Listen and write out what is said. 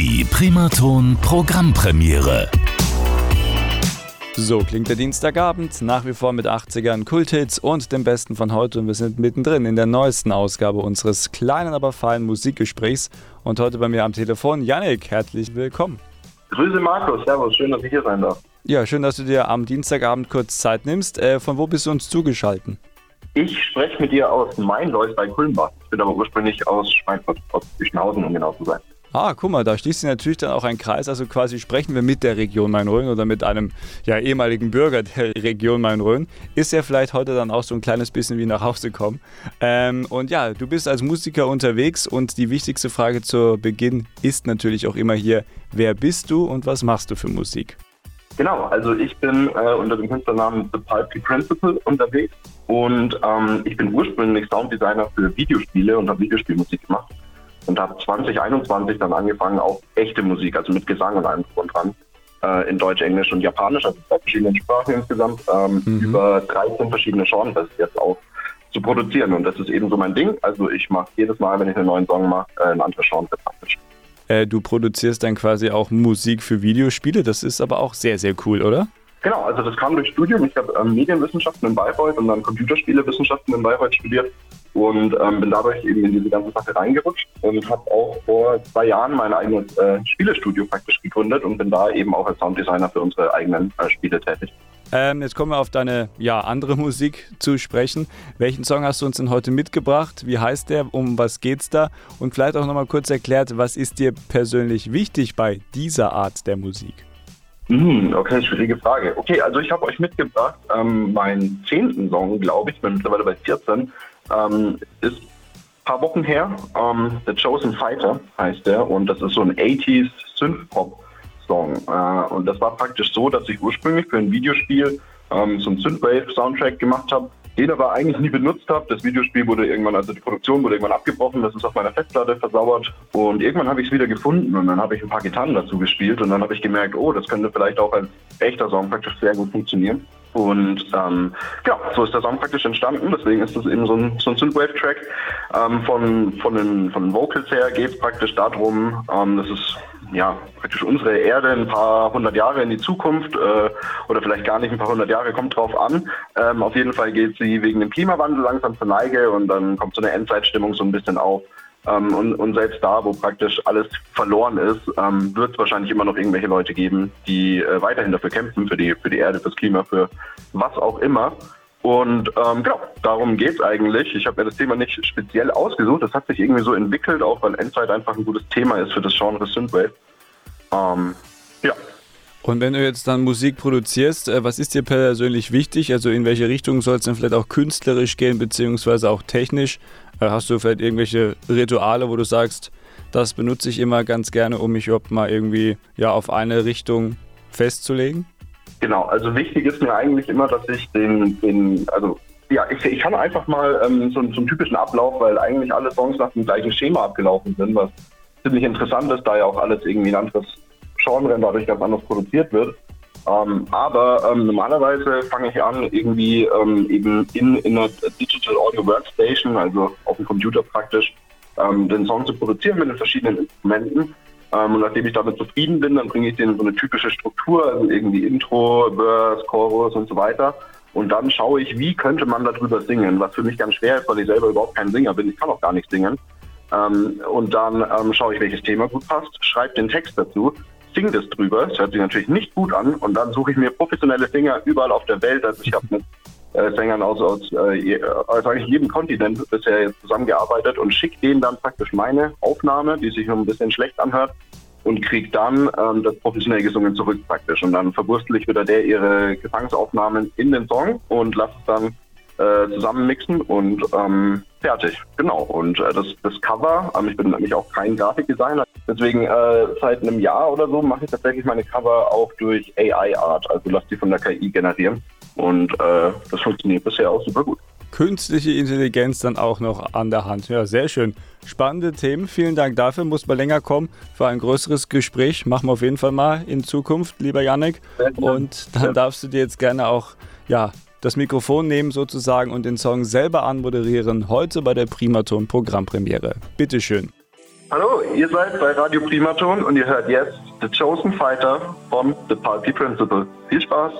Die Primaton Programmpremiere. So klingt der Dienstagabend, nach wie vor mit 80ern Kulthits und dem Besten von heute und wir sind mittendrin in der neuesten Ausgabe unseres kleinen, aber feinen Musikgesprächs und heute bei mir am Telefon Yannick, herzlich willkommen. Grüße Markus, servus, schön, dass ich hier sein darf. Ja, schön, dass du dir am Dienstagabend kurz Zeit nimmst. Äh, von wo bist du uns zugeschaltet? Ich spreche mit dir aus Mainläus bei Kulmbach. Ich bin aber ursprünglich aus Schweinfurt, aus Büchenhausen, um genau zu sein. Ah, guck mal, da schließt sich natürlich dann auch ein Kreis. Also quasi sprechen wir mit der Region Main-Rhön oder mit einem ja, ehemaligen Bürger der Region Main-Rhön. Ist ja vielleicht heute dann auch so ein kleines bisschen wie nach Hause kommen. Ähm, und ja, du bist als Musiker unterwegs und die wichtigste Frage zu Beginn ist natürlich auch immer hier, wer bist du und was machst du für Musik? Genau, also ich bin äh, unter dem Künstlernamen The Pulpy Principal unterwegs und ähm, ich bin ursprünglich Sounddesigner für Videospiele und habe Videospielmusik gemacht und habe 2021 dann angefangen, auch echte Musik, also mit Gesang und allem drum dran, äh, in Deutsch, Englisch und Japanisch, also zwei verschiedenen Sprachen insgesamt, ähm, mhm. über 13 verschiedene Genres jetzt auch zu produzieren. Und das ist eben so mein Ding. Also ich mache jedes Mal, wenn ich einen neuen Song mache, äh, ein anderes Genre praktisch. Äh, du produzierst dann quasi auch Musik für Videospiele. Das ist aber auch sehr, sehr cool, oder? Genau, also das kam durch Studium. Ich habe ähm, Medienwissenschaften in Bayreuth und dann Computerspielewissenschaften in Bayreuth studiert und ähm, bin dadurch eben in diese ganze Sache reingerutscht und habe auch vor zwei Jahren mein eigenes äh, Spielestudio praktisch gegründet und bin da eben auch als Sounddesigner für unsere eigenen äh, Spiele tätig. Ähm, jetzt kommen wir auf deine ja, andere Musik zu sprechen. Welchen Song hast du uns denn heute mitgebracht? Wie heißt der? Um was geht's da? Und vielleicht auch nochmal kurz erklärt, was ist dir persönlich wichtig bei dieser Art der Musik? Hm, okay, schwierige Frage. Okay, also ich habe euch mitgebracht ähm, meinen zehnten Song, glaube ich, bin mittlerweile bei 14. Ähm, ist ein paar Wochen her. Ähm, The Chosen Fighter heißt der und das ist so ein 80s Synth-Pop-Song. Äh, und das war praktisch so, dass ich ursprünglich für ein Videospiel ähm, so einen Synthwave-Soundtrack gemacht habe den aber eigentlich nie benutzt habe. Das Videospiel wurde irgendwann, also die Produktion wurde irgendwann abgebrochen, das ist auf meiner Festplatte versauert und irgendwann habe ich es wieder gefunden und dann habe ich ein paar Gitarren dazu gespielt und dann habe ich gemerkt, oh, das könnte vielleicht auch als echter Song praktisch sehr gut funktionieren. Und ähm, ja, so ist der Song praktisch entstanden. Deswegen ist das eben so ein, so ein Synthwave-Track. Ähm, von, von, den, von den Vocals her geht es praktisch darum, ähm, das ist ja praktisch unsere Erde ein paar hundert Jahre in die Zukunft äh, oder vielleicht gar nicht ein paar hundert Jahre, kommt drauf an. Ähm, auf jeden Fall geht sie wegen dem Klimawandel langsam zur Neige und dann kommt so eine Endzeitstimmung so ein bisschen auf. Ähm, und, und, selbst da, wo praktisch alles verloren ist, ähm, wird es wahrscheinlich immer noch irgendwelche Leute geben, die äh, weiterhin dafür kämpfen, für die, für die Erde, fürs Klima, für was auch immer. Und ähm, genau, darum geht es eigentlich. Ich habe mir das Thema nicht speziell ausgesucht. Das hat sich irgendwie so entwickelt, auch weil Endzeit einfach ein gutes Thema ist für das Genre Synthwave. Ähm, ja. Und wenn du jetzt dann Musik produzierst, äh, was ist dir persönlich wichtig? Also in welche Richtung soll es dann vielleicht auch künstlerisch gehen, beziehungsweise auch technisch? Äh, hast du vielleicht irgendwelche Rituale, wo du sagst, das benutze ich immer ganz gerne, um mich überhaupt mal irgendwie ja, auf eine Richtung festzulegen? Genau, also wichtig ist mir eigentlich immer, dass ich den, den also ja, ich, ich kann einfach mal ähm, so, so einen typischen Ablauf, weil eigentlich alle Songs nach dem gleichen Schema abgelaufen sind, was ziemlich interessant ist, da ja auch alles irgendwie ein anderes Genre und dadurch ganz anders produziert wird. Ähm, aber ähm, normalerweise fange ich an, irgendwie ähm, eben in, in einer Digital Audio Workstation, also auf dem Computer praktisch, den Song zu produzieren mit den verschiedenen Instrumenten. Und nachdem ich damit zufrieden bin, dann bringe ich den so eine typische Struktur, also irgendwie Intro, Verse, Chorus und so weiter. Und dann schaue ich, wie könnte man darüber singen, was für mich ganz schwer ist, weil ich selber überhaupt kein Singer bin. Ich kann auch gar nicht singen. Ähm, und dann ähm, schaue ich, welches Thema gut passt, schreibe den Text dazu, singe das drüber. Das hört sich natürlich nicht gut an. Und dann suche ich mir professionelle Sänger überall auf der Welt. Also ich habe mit äh, Sängern aus, aus, äh, aus eigentlich jedem Kontinent bisher zusammengearbeitet und schicke denen dann praktisch meine Aufnahme, die sich ein bisschen schlecht anhört, und kriege dann ähm, das professionell gesungen zurück praktisch. Und dann verwurstel ich wieder der ihre Gesangsaufnahmen in den Song und lasse es dann äh, zusammenmixen und ähm, fertig. Genau. Und äh, das, das Cover, ähm, ich bin nämlich auch kein Grafikdesigner, deswegen äh, seit einem Jahr oder so mache ich tatsächlich meine Cover auch durch AI-Art, also lasse die von der KI generieren. Und äh, das funktioniert bisher auch super gut. Künstliche Intelligenz dann auch noch an der Hand. Ja, sehr schön. Spannende Themen. Vielen Dank dafür. Muss mal länger kommen für ein größeres Gespräch. Machen wir auf jeden Fall mal in Zukunft, lieber Janik. Und dann darfst du dir jetzt gerne auch ja, das Mikrofon nehmen sozusagen und den Song selber anmoderieren, heute bei der Primaton Programmpremiere. Bitteschön. Hallo, ihr seid bei Radio Primaton und ihr hört jetzt The Chosen Fighter von The Pulpy Principle. Viel Spaß!